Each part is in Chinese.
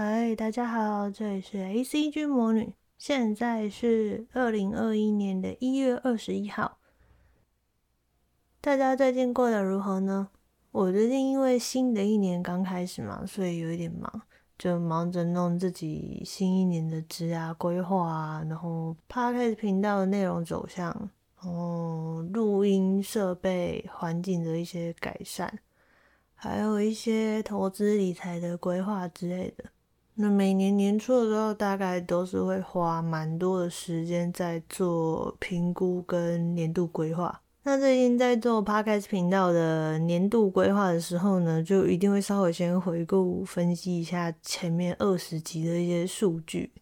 嗨，大家好，这里是 ACG 魔女，现在是二零二一年的一月二十一号。大家最近过得如何呢？我最近因为新的一年刚开始嘛，所以有一点忙，就忙着弄自己新一年的职涯规划啊，然后 Podcast 频道的内容走向，然后录音设备环境的一些改善，还有一些投资理财的规划之类的。那每年年初的时候，大概都是会花蛮多的时间在做评估跟年度规划。那最近在做 Podcast 频道的年度规划的时候呢，就一定会稍微先回顾分析一下前面二十集的一些数据。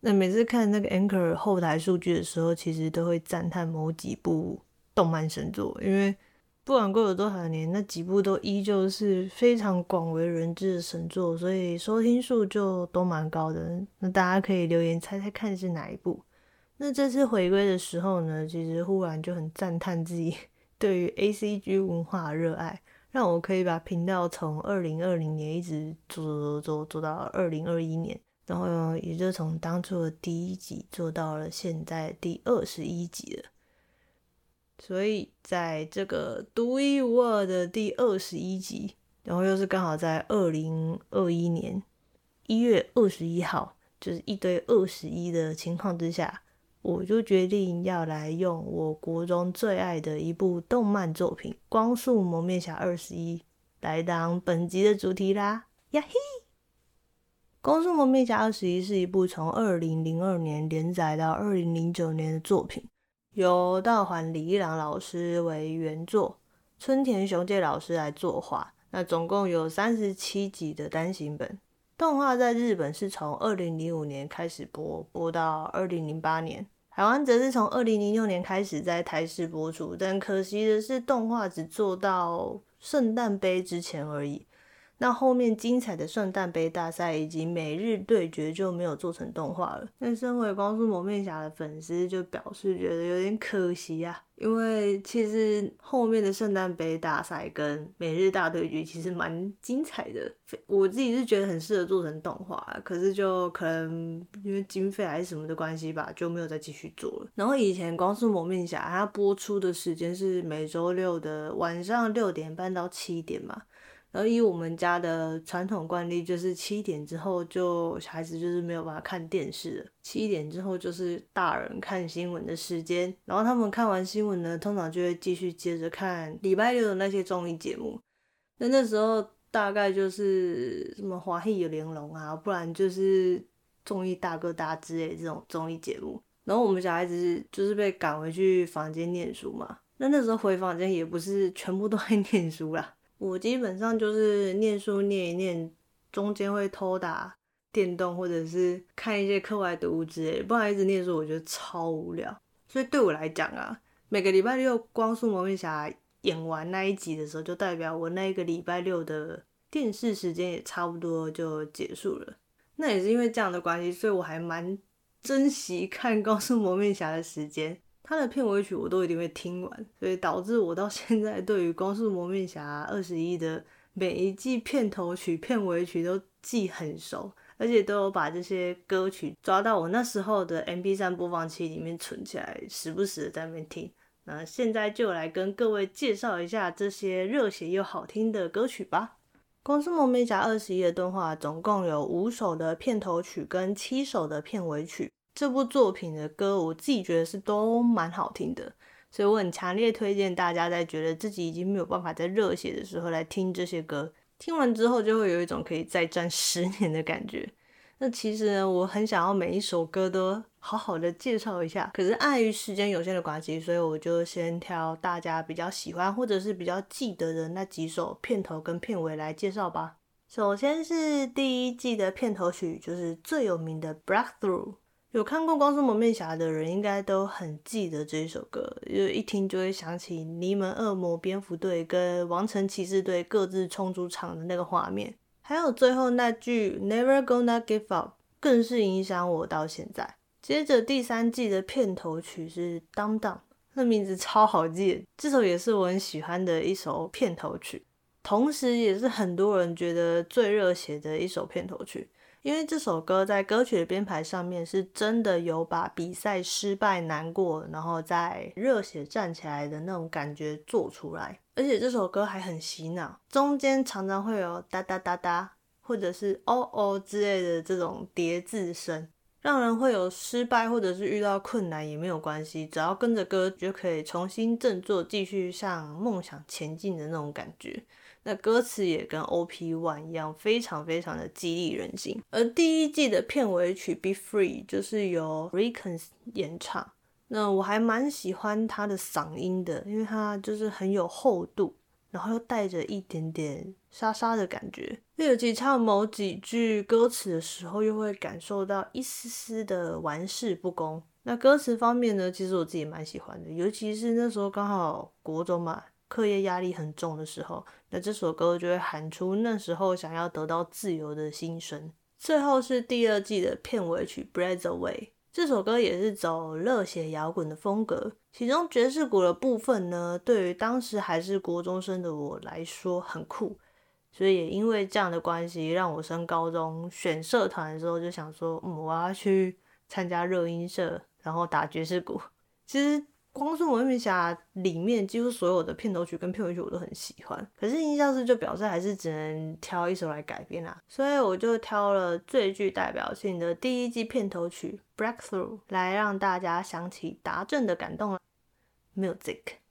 那每次看那个 Anchor 后台数据的时候，其实都会赞叹某几部动漫神作，因为。不管过了多少年，那几部都依旧是非常广为人知的神作，所以收听数就都蛮高的。那大家可以留言猜猜看是哪一部？那这次回归的时候呢，其实忽然就很赞叹自己 对于 ACG 文化热爱，让我可以把频道从二零二零年一直做做做做到二零二一年，然后也就从当初的第一集做到了现在第二十一集了。所以，在这个独一无二的第二十一集，然后又是刚好在二零二一年一月二十一号，就是一堆二十一的情况之下，我就决定要来用我国中最爱的一部动漫作品《光速蒙面侠二十一》来当本集的主题啦！呀嘿，《光速蒙面侠二十一》是一部从二零零二年连载到二零零九年的作品。由道环李一郎老师为原作，村田雄介老师来作画。那总共有三十七集的单行本。动画在日本是从二零零五年开始播，播到二零零八年。台湾则是从二零零六年开始在台视播出，但可惜的是，动画只做到圣诞杯之前而已。那后面精彩的圣诞杯大赛以及每日对决就没有做成动画了。那身为光速蒙面侠的粉丝就表示觉得有点可惜啊，因为其实后面的圣诞杯大赛跟每日大对决其实蛮精彩的，我自己是觉得很适合做成动画，可是就可能因为经费还是什么的关系吧，就没有再继续做了。然后以前光速蒙面侠它播出的时间是每周六的晚上六点半到七点嘛。然后以我们家的传统惯例，就是七点之后就小孩子就是没有办法看电视了。七点之后就是大人看新闻的时间。然后他们看完新闻呢，通常就会继续接着看礼拜六的那些综艺节目。那那时候大概就是什么《华戏有玲珑》啊，不然就是综艺大哥大之类的这种综艺节目。然后我们小孩子就是被赶回去房间念书嘛。那那时候回房间也不是全部都在 念书啦。我基本上就是念书念一念，中间会偷打电动，或者是看一些课外读物之类。不然一直念书，我觉得超无聊。所以对我来讲啊，每个礼拜六光速蒙面侠演完那一集的时候，就代表我那一个礼拜六的电视时间也差不多就结束了。那也是因为这样的关系，所以我还蛮珍惜看光速蒙面侠的时间。他的片尾曲我都一定会听完，所以导致我到现在对于《光速蒙面侠二十一》的每一季片头曲、片尾曲都记很熟，而且都有把这些歌曲抓到我那时候的 MP3 播放器里面存起来，时不时的在那边听。那现在就来跟各位介绍一下这些热血又好听的歌曲吧。《光速蒙面侠二十一》的动画总共有五首的片头曲跟七首的片尾曲。这部作品的歌，我自己觉得是都蛮好听的，所以我很强烈推荐大家在觉得自己已经没有办法在热血的时候来听这些歌。听完之后就会有一种可以再战十年的感觉。那其实呢，我很想要每一首歌都好好的介绍一下，可是碍于时间有限的关系，所以我就先挑大家比较喜欢或者是比较记得的那几首片头跟片尾来介绍吧。首先是第一季的片头曲，就是最有名的《Breakthrough》。有看过《光速蒙面侠》的人，应该都很记得这一首歌，因为一听就会想起尼门恶魔蝙蝠队跟王城骑士队各自冲出场的那个画面，还有最后那句 Never gonna give up，更是影响我到现在。接着第三季的片头曲是《Dum Dum》，那名字超好记，这首也是我很喜欢的一首片头曲，同时也是很多人觉得最热血的一首片头曲。因为这首歌在歌曲的编排上面是真的有把比赛失败、难过，然后再热血站起来的那种感觉做出来。而且这首歌还很洗脑，中间常常会有哒哒哒哒，或者是哦哦之类的这种叠字声。让人会有失败或者是遇到困难也没有关系，只要跟着歌就可以重新振作，继续向梦想前进的那种感觉。那歌词也跟 OP One 一样，非常非常的激励人心。而第一季的片尾曲《Be Free》就是由 Rickens 演唱，那我还蛮喜欢他的嗓音的，因为他就是很有厚度。然后又带着一点点沙沙的感觉，尤其唱某几句歌词的时候，又会感受到一丝丝的玩世不恭。那歌词方面呢，其实我自己蛮喜欢的，尤其是那时候刚好国中嘛，课业压力很重的时候，那这首歌就会喊出那时候想要得到自由的心声。最后是第二季的片尾曲《Breath Away》。这首歌也是走热血摇滚的风格，其中爵士鼓的部分呢，对于当时还是国中生的我来说很酷，所以也因为这样的关系，让我升高中选社团的时候就想说，嗯，我要去参加热音社，然后打爵士鼓。其实。光速文明侠里面几乎所有的片头曲跟片尾曲我都很喜欢，可是印象师就表示还是只能挑一首来改编啊，所以我就挑了最具代表性的第一季片头曲《Breakthrough》来让大家想起达阵的感动了。Music。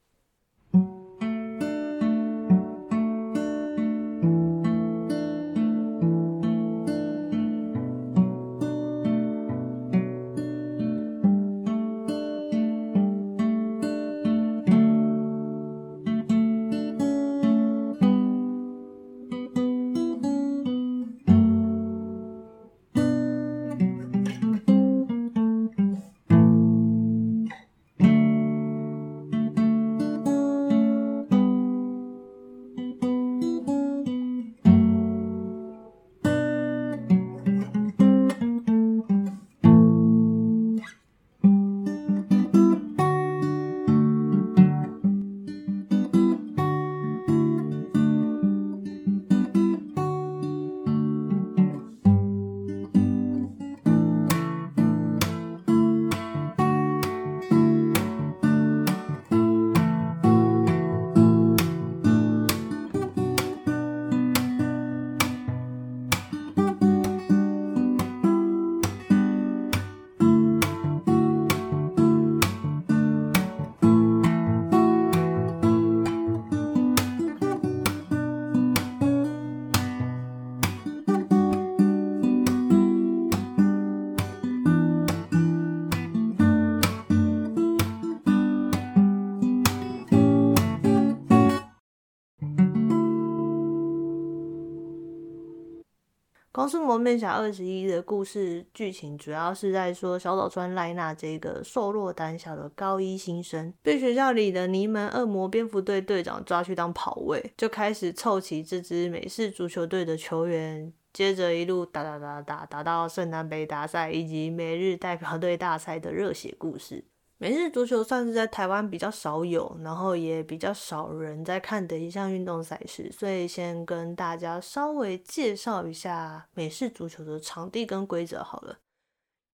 光速蒙面侠二十一的故事剧情主要是在说小岛川赖那这个瘦弱胆小的高一新生，被学校里的泥门恶魔蝙蝠队队长抓去当跑卫，就开始凑齐这支美式足球队的球员，接着一路打打打打打到圣南北大赛以及美日代表队大赛的热血故事。美式足球算是在台湾比较少有，然后也比较少人在看的一项运动赛事，所以先跟大家稍微介绍一下美式足球的场地跟规则好了。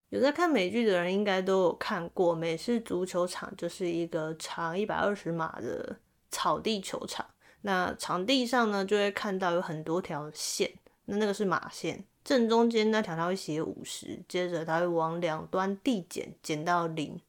有在看美剧的人应该都有看过，美式足球场就是一个长一百二十码的草地球场，那场地上呢就会看到有很多条线，那那个是码线，正中间那条它会写五十，接着它会往两端递减，减到零。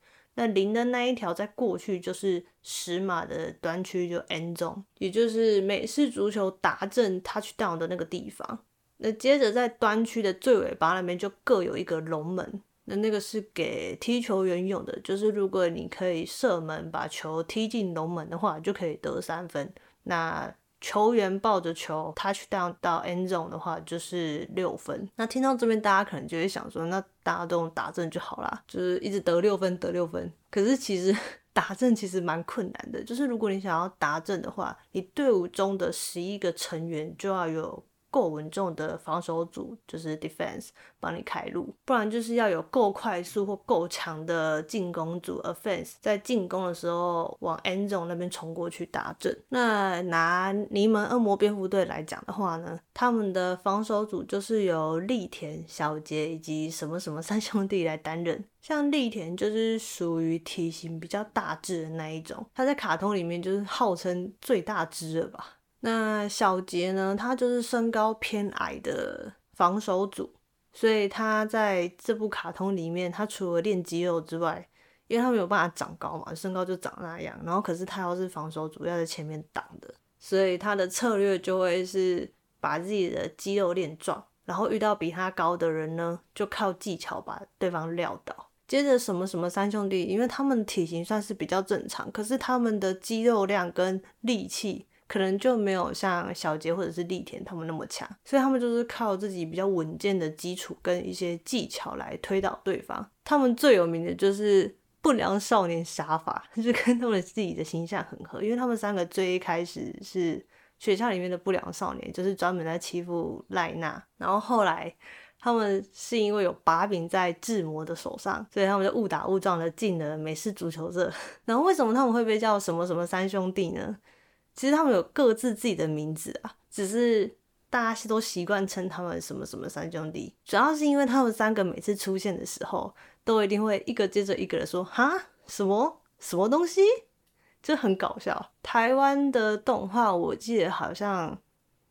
那零的那一条在过去就是十码的端区，就 end zone，也就是美式足球达阵 touchdown 的那个地方。那接着在端区的最尾巴那边就各有一个龙门，那那个是给踢球员用的，就是如果你可以射门把球踢进龙门的话，就可以得三分。那球员抱着球 touchdown 到 end zone 的话，就是六分。那听到这边，大家可能就会想说，那大家都用达阵就好啦，就是一直得六分，得六分。可是其实 打正其实蛮困难的，就是如果你想要打正的话，你队伍中的十一个成员就要有够稳重的防守组，就是 defense 帮你开路，不然就是要有够快速或够强的进攻组 offense，在进攻的时候往 end zone 那边冲过去打阵。那拿尼门恶魔蝙蝠队来讲的话呢，他们的防守组就是由栗田、小杰以及什么什么三兄弟来担任。像栗田就是属于体型比较大只的那一种，他在卡通里面就是号称最大只了吧。那小杰呢，他就是身高偏矮的防守组，所以他在这部卡通里面，他除了练肌肉之外，因为他没有办法长高嘛，身高就长那样。然后可是他要是防守组，要在前面挡的，所以他的策略就会是把自己的肌肉练壮，然后遇到比他高的人呢，就靠技巧把对方撂倒。接着什么什么三兄弟，因为他们体型算是比较正常，可是他们的肌肉量跟力气。可能就没有像小杰或者是栗田他们那么强，所以他们就是靠自己比较稳健的基础跟一些技巧来推倒对方。他们最有名的就是不良少年杀法，就是跟他们自己的形象很合，因为他们三个最一开始是学校里面的不良少年，就是专门在欺负赖娜，然后后来他们是因为有把柄在志摩的手上，所以他们就误打误撞的进了美式足球社。然后为什么他们会被叫什么什么三兄弟呢？其实他们有各自自己的名字啊，只是大家都习惯称他们什么什么三兄弟。主要是因为他们三个每次出现的时候，都一定会一个接着一个的说：“哈，什么什么东西？”就很搞笑。台湾的动画我记得好像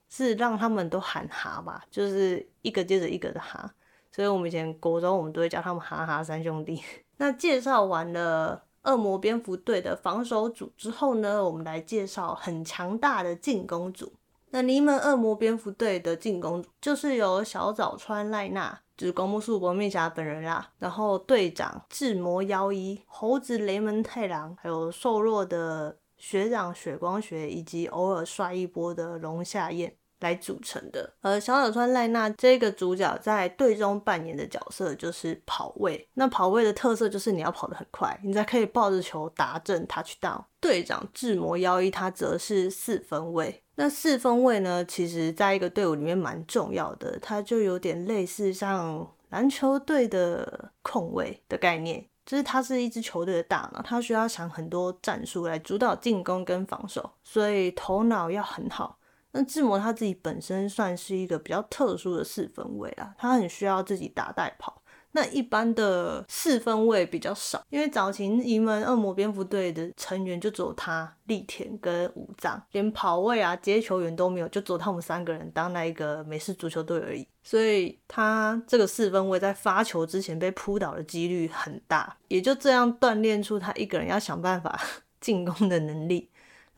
是让他们都喊“哈”吧，就是一个接着一个的“哈”。所以我们以前国中我们都会叫他们“哈哈三兄弟”。那介绍完了。恶魔蝙蝠队的防守组之后呢，我们来介绍很强大的进攻组。那尼门恶魔蝙蝠队的进攻组就是由小早川赖娜，就是宫部素博面侠本人啦，然后队长志摩妖一、猴子雷门太郎，还有瘦弱的学长雪光学，以及偶尔帅一波的龙夏彦。来组成的，而小早川赖娜这个主角在队中扮演的角色就是跑位。那跑位的特色就是你要跑得很快，你才可以抱着球达阵 touchdown。队长志摩幺一他则是四分卫。那四分卫呢，其实在一个队伍里面蛮重要的，它就有点类似像篮球队的控卫的概念，就是它是一支球队的大脑，它需要想很多战术来主导进攻跟防守，所以头脑要很好。那志摩他自己本身算是一个比较特殊的四分卫啊，他很需要自己打带跑。那一般的四分卫比较少，因为早期移门恶魔蝙蝠队的成员就只有他、栗田跟武藏，连跑位啊、接球员都没有，就只有他们三个人当那一个美式足球队而已。所以他这个四分卫在发球之前被扑倒的几率很大，也就这样锻炼出他一个人要想办法 进攻的能力。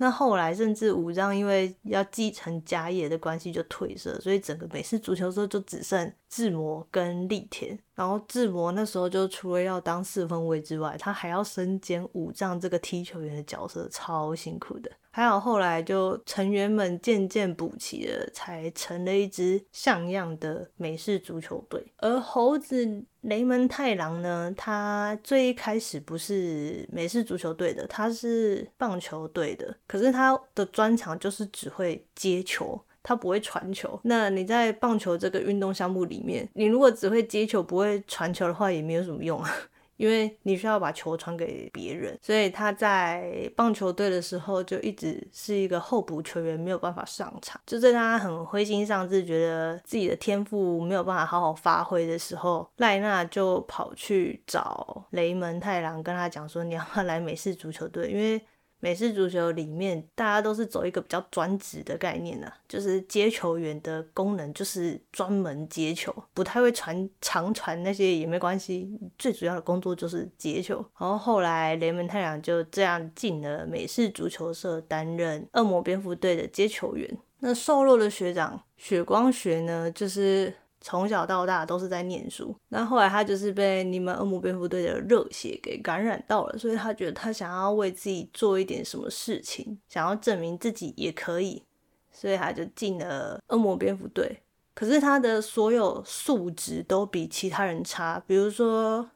那后来，甚至武藏因为要继承家业的关系就退社，所以整个美式足球社就只剩志摩跟立田。然后志摩那时候就除了要当四分卫之外，他还要身兼五丈这个踢球员的角色，超辛苦的。还好后来就成员们渐渐补齐了，才成了一支像样的美式足球队。而猴子雷门太郎呢，他最一开始不是美式足球队的，他是棒球队的。可是他的专长就是只会接球，他不会传球。那你在棒球这个运动项目里面，你如果只会接球不会传球的话，也没有什么用啊。因为你需要把球传给别人，所以他在棒球队的时候就一直是一个候补球员，没有办法上场。就在他很灰心丧志，觉得自己的天赋没有办法好好发挥的时候，赖娜就跑去找雷门太郎，跟他讲说：“你要不要来美式足球队？”因为美式足球里面，大家都是走一个比较专职的概念呢、就是接球员的功能就是专门接球，不太会传长传那些也没关系，最主要的工作就是接球。然后后来雷门太郎就这样进了美式足球社，担任恶魔蝙蝠队的接球员。那瘦弱的学长雪光学呢，就是。从小到大都是在念书，那后来他就是被你们恶魔蝙蝠队的热血给感染到了，所以他觉得他想要为自己做一点什么事情，想要证明自己也可以，所以他就进了恶魔蝙蝠队。可是他的所有素质都比其他人差，比如说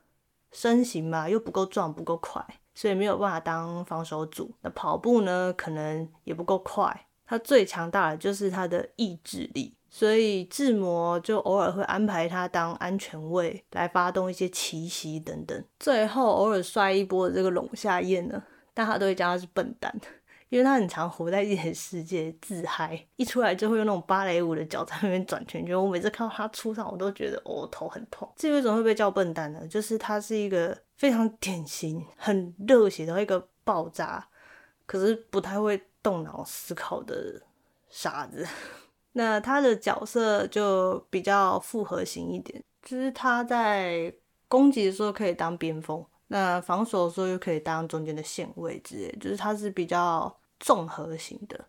身形嘛，又不够壮，不够快，所以没有办法当防守组。那跑步呢，可能也不够快。他最强大的就是他的意志力。所以志摩就偶尔会安排他当安全卫来发动一些奇袭等等。最后偶尔摔一波这个龙夏彦呢，大家都会叫他是笨蛋。因为他很常活在自己的世界自嗨，一出来就会用那种芭蕾舞的脚在那边转圈圈。我每次看到他出场，我都觉得哦，头很痛。至于为什么会被叫笨蛋呢？就是他是一个非常典型、很热血的一个爆炸，可是不太会动脑思考的傻子。那他的角色就比较复合型一点，就是他在攻击的时候可以当边锋，那防守的时候又可以当中间的线位之类，就是他是比较。综合型的，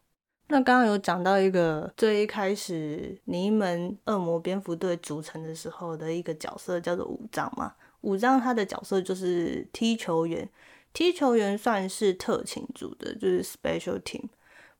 那刚刚有讲到一个最一开始尼门恶魔蝙蝠队组成的时候的一个角色叫做武藏嘛，武藏他的角色就是踢球员，踢球员算是特勤组的，就是 special team。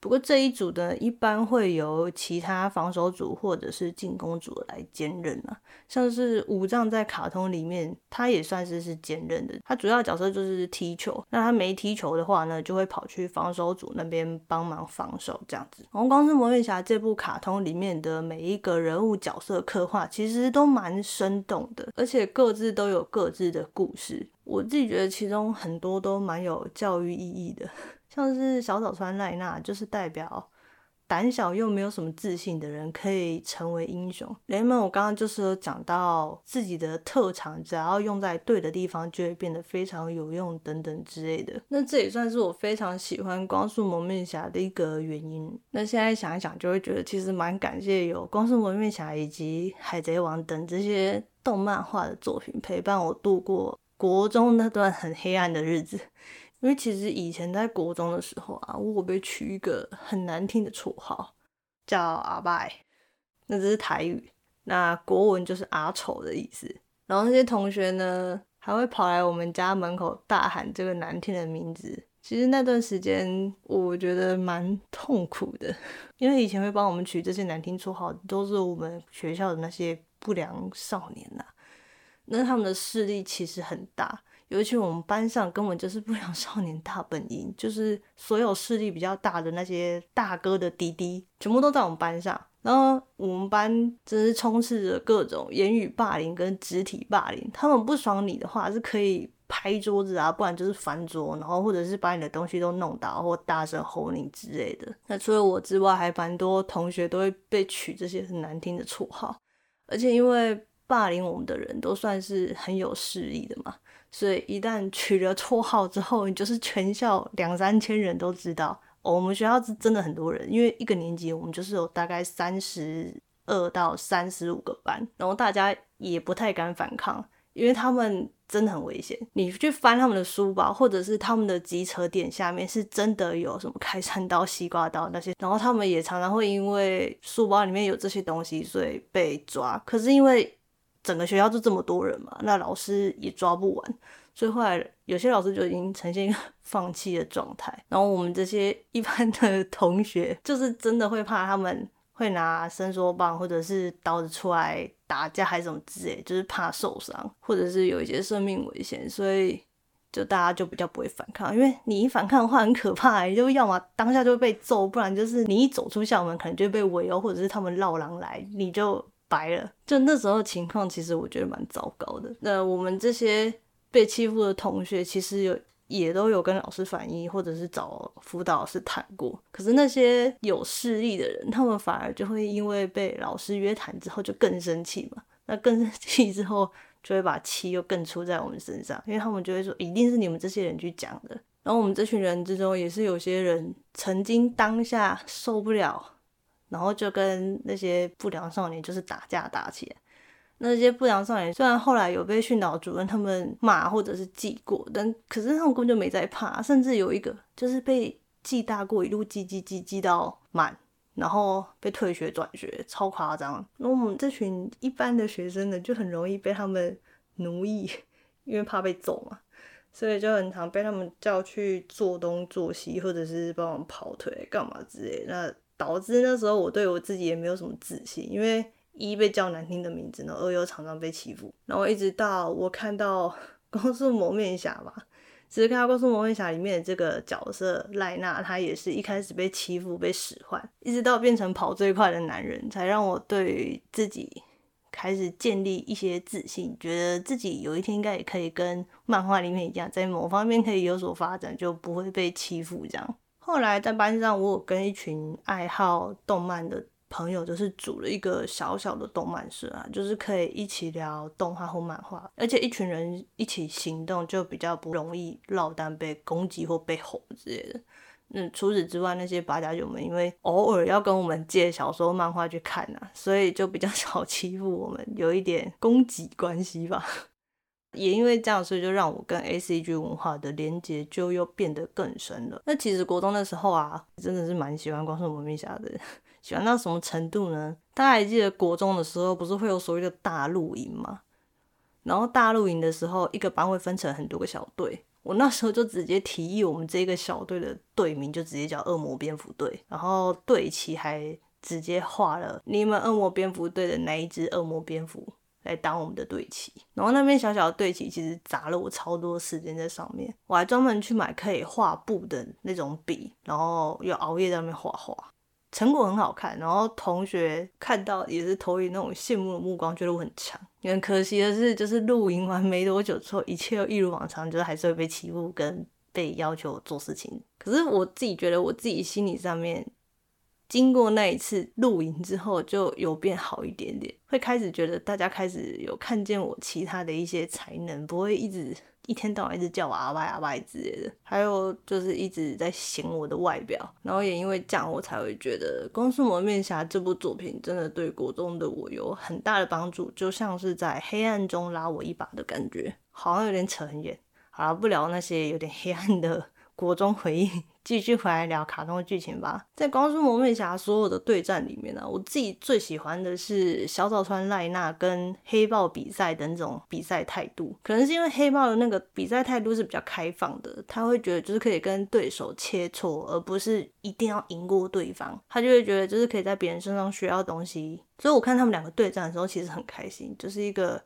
不过这一组呢，一般会由其他防守组或者是进攻组来兼任啊。像是武藏在卡通里面，他也算是是兼任的。他主要角色就是踢球，那他没踢球的话呢，就会跑去防守组那边帮忙防守这样子。然后《光之魔面侠》这部卡通里面的每一个人物角色刻画，其实都蛮生动的，而且各自都有各自的故事。我自己觉得其中很多都蛮有教育意义的。像是小早川濑那，就是代表胆小又没有什么自信的人可以成为英雄。雷蒙，我刚刚就是有讲到自己的特长，只要用在对的地方，就会变得非常有用等等之类的。那这也算是我非常喜欢光速蒙面侠的一个原因。那现在想一想，就会觉得其实蛮感谢有光速蒙面侠以及海贼王等这些动漫画的作品陪伴我度过国中那段很黑暗的日子。因为其实以前在国中的时候啊，我被取一个很难听的绰号，叫阿拜，那只是台语，那国文就是阿丑的意思。然后那些同学呢，还会跑来我们家门口大喊这个难听的名字。其实那段时间我觉得蛮痛苦的，因为以前会帮我们取这些难听绰号，都是我们学校的那些不良少年呐、那他们的势力其实很大。尤其我们班上根本就是不良少年大本营，就是所有势力比较大的那些大哥的弟弟，全部都在我们班上。然后我们班真是充斥着各种言语霸凌跟肢体霸凌。他们不爽你的话，是可以拍桌子啊，不然就是翻桌，然后或者是把你的东西都弄倒，或大声吼你之类的。那除了我之外，还蛮多同学都会被取这些很难听的绰号，而且因为霸凌我们的人都算是很有势力的嘛。所以一旦取了绰号之后，你就是全校两三千人都知道。我们学校是真的很多人，因为一个年级我们就是有大概三十二到三十五个班，然后大家也不太敢反抗，因为他们真的很危险。你去翻他们的书包，或者是他们的集车点下面，是真的有什么开山刀、西瓜刀那些，然后他们也常常会因为书包里面有这些东西，所以被抓。可是因为整个学校就这么多人嘛，那老师也抓不完，所以后来有些老师就已经呈现一个 放弃的状态。然后我们这些一般的同学，就是真的会怕他们会拿伸缩棒或者是刀子出来打架还是什么之类，就是怕受伤或者是有一些生命危险，所以就大家就比较不会反抗。因为你一反抗的话很可怕，你就要么当下就会被揍，不然就是你一走出校门可能就会被围殴，或者是他们绕狼来，你就。白了，就那时候情况，其实我觉得蛮糟糕的。那我们这些被欺负的同学，其实有也都有跟老师反映，或者是找辅导老师谈过。可是那些有势力的人，他们反而就会因为被老师约谈之后，就更生气嘛。那更生气之后，就会把气又更出在我们身上，因为他们就会说，一定是你们这些人去讲的。然后我们这群人之中，也是有些人曾经当下受不了。然后就跟那些不良少年就是打架打起来。那些不良少年虽然后来有被训导主任他们骂或者是记过，但可是他们根本就没在怕，甚至有一个就是被记大过，一路记记记记到满，然后被退学转学，超夸张。那我们这群一般的学生呢，就很容易被他们奴役，因为怕被揍嘛，所以就很常被他们叫去做东做西，或者是帮我们跑腿干嘛之类。那导致那时候我对我自己也没有什么自信，因为一被叫难听的名字，然后二又常常被欺负，然后一直到我看到《光速蒙面侠》吧，只是看到《光速蒙面侠》里面的这个角色赖娜，她也是一开始被欺负、被使唤，一直到变成跑最快的男人，才让我对自己开始建立一些自信，觉得自己有一天应该也可以跟漫画里面一样，在某方面可以有所发展，就不会被欺负这样。后来在班上，我有跟一群爱好动漫的朋友，就是组了一个小小的动漫社啊，就是可以一起聊动画或漫画，而且一群人一起行动，就比较不容易落单被攻击或被吼之类的。嗯，除此之外，那些八家九们因为偶尔要跟我们借小说、漫画去看啊，所以就比较 少欺负我们，有一点攻击关系吧。也因为这样，所以就让我跟 ACG 文化的连接就又变得更深了。那其实国中的时候啊，真的是蛮喜欢《光速蒙面侠》的，喜欢到什么程度呢？大家还记得国中的时候，不是会有所谓的大露营吗？然后大露营的时候，一个班会分成很多个小队。我那时候就直接提议，我们这个小队的队名就直接叫“恶魔蝙蝠队”，然后队旗还直接画了你们恶魔蝙蝠队的那一只恶魔蝙蝠来当我们的队旗。然后那边小小的队旗其实砸了我超多时间在上面，我还专门去买可以画布的那种笔，然后又熬夜在那边画画。成果很好看，然后同学看到也是投以那种羡慕的目光，觉得我很强。很可惜的是，就是露营完没多久之后，一切又一如往常，就是还是会被欺负跟被要求做事情。可是我自己觉得，我自己心理上面，经过那一次露营之后，就有变好一点点，会开始觉得大家开始有看见我其他的一些才能，不会一直。一天到晚一直叫我阿拜阿拜之类的，还有就是一直在嫌我的外表，然后也因为这样，我才会觉得《光速魔面侠》这部作品真的对国中的我有很大的帮助，就像是在黑暗中拉我一把的感觉，好像有点扯很远。好了，不聊那些有点黑暗的国中回忆。继续回来聊卡通的剧情吧。在《光速蒙面侠》所有的对战里面呢、我自己最喜欢的是小早川赖那跟黑豹比赛的那种比赛态度。可能是因为黑豹的那个比赛态度是比较开放的，他会觉得就是可以跟对手切磋，而不是一定要赢过对方。他就会觉得就是可以在别人身上学到东西。所以我看他们两个对战的时候，其实很开心，就是一个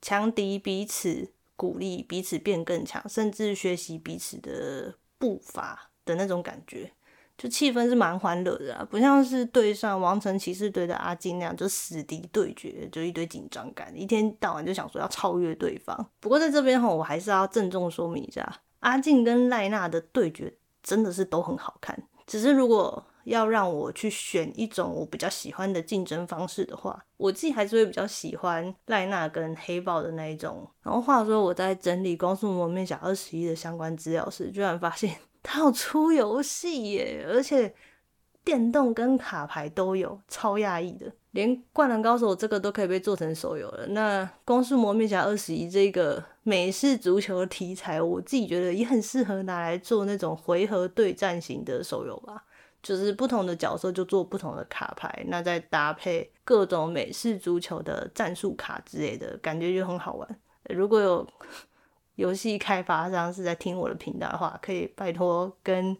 强敌彼此鼓励，彼此变更强，甚至学习彼此的步伐。的那种感觉，就气氛是蛮欢乐的啊，不像是对上王城骑士队的阿静那样，就死敌对决，就一堆紧张感，一天到晚就想说要超越对方。不过在这边吼，我还是要郑重说明一下，阿静跟赖娜的对决真的是都很好看，只是如果要让我去选一种我比较喜欢的竞争方式的话，我自己还是会比较喜欢赖娜跟黑豹的那一种。然后话说我在整理《光速蒙面侠二十一》的相关资料时，居然发现。它有出游戏耶，而且电动跟卡牌都有，超讶异的。连《灌篮高手》这个都可以被做成手游了，那《光速蒙面侠二十一》这个美式足球题材，我自己觉得也很适合拿来做那种回合对战型的手游吧。就是不同的角色就做不同的卡牌，那再搭配各种美式足球的战术卡之类的，感觉就很好玩。如果有。游戏开发商是在听我的频道的话，可以拜托跟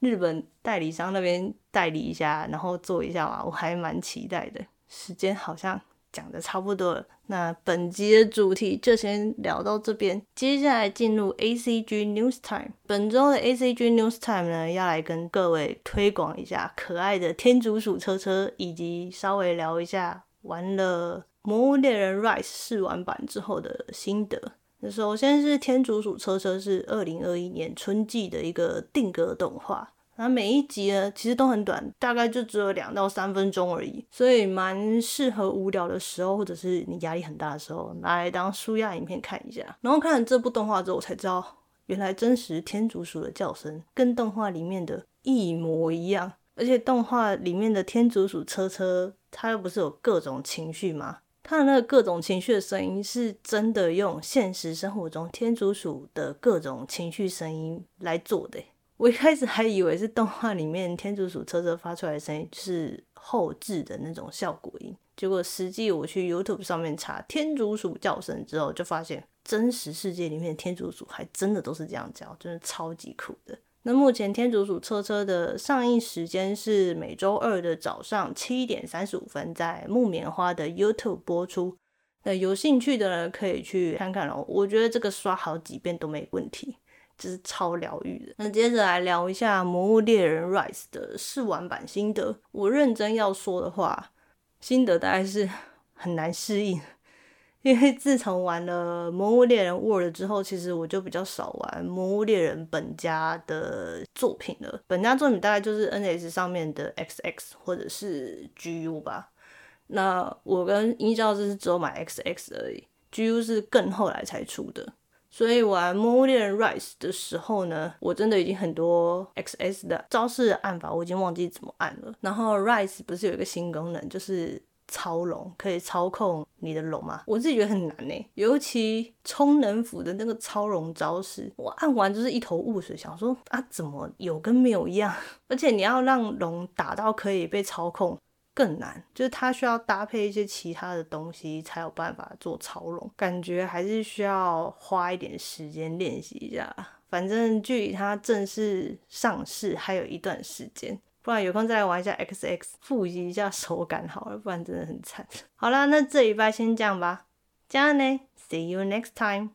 日本代理商那边代理一下，然后做一下嘛，我还蛮期待的。时间好像讲的差不多了，那本集的主题就先聊到这边，接下来进入 ACG News Time。本周的 ACG News Time 呢，要来跟各位推广一下可爱的天竺鼠车车，以及稍微聊一下玩了《魔物猎人 Rise》试玩版之后的心得。首先是天竺鼠车车是二零二一年春季的一个定格动画，那每一集呢其实都很短，大概就只有两到三分钟而已，所以蛮适合无聊的时候或者是你压力很大的时候拿来当舒压影片看一下。然后看了这部动画之后，我才知道原来真实天竺鼠的叫声跟动画里面的一模一样，而且动画里面的天竺鼠车车它又不是有各种情绪吗？它的那个各种情绪的声音，是真的用现实生活中天竺鼠的各种情绪声音来做的。我一开始还以为是动画里面天竺鼠车车发出来的声音是后置的那种效果音，结果实际我去 YouTube 上面查天竺鼠叫声之后，就发现真实世界里面天竺鼠还真的都是这样叫，真的超级酷的。那目前天竺鼠车车的上映时间是每周二的早上七点三十五分，在木棉花的 YouTube 播出。那有兴趣的人可以去看看哦，我觉得这个刷好几遍都没问题。就是超疗愈的。那接着来聊一下《魔物猎人 Rise》的试玩版心得。我认真要说的话，心得大概是 很难适应。因为自从玩了《魔物猎人 World》之后，其实我就比较少玩《魔物猎人》本家的作品了。本家作品大概就是 NS 上面的 XX 或者是 GU 吧。那我跟依照就是只有买 XX 而已，GU 是更后来才出的。所以玩《魔物猎人 Rise》的时候呢，我真的已经很多 XS 的招式按法我已经忘记怎么按了。然后 Rise 不是有一个新功能，就是。操龙可以操控你的龙吗？我自己觉得很难呢，尤其充能斧的那个操龙招式，我按完就是一头雾水，想说啊，怎么有跟没有一样？而且你要让龙打到可以被操控更难，就是它需要搭配一些其他的东西才有办法做操龙，感觉还是需要花一点时间练习一下。反正距离它正式上市还有一段时间。不然有空再来玩一下 XX，复习一下手感好了，不然真的很惨。好啦，那这礼拜先这样吧，这样呢，See you next time。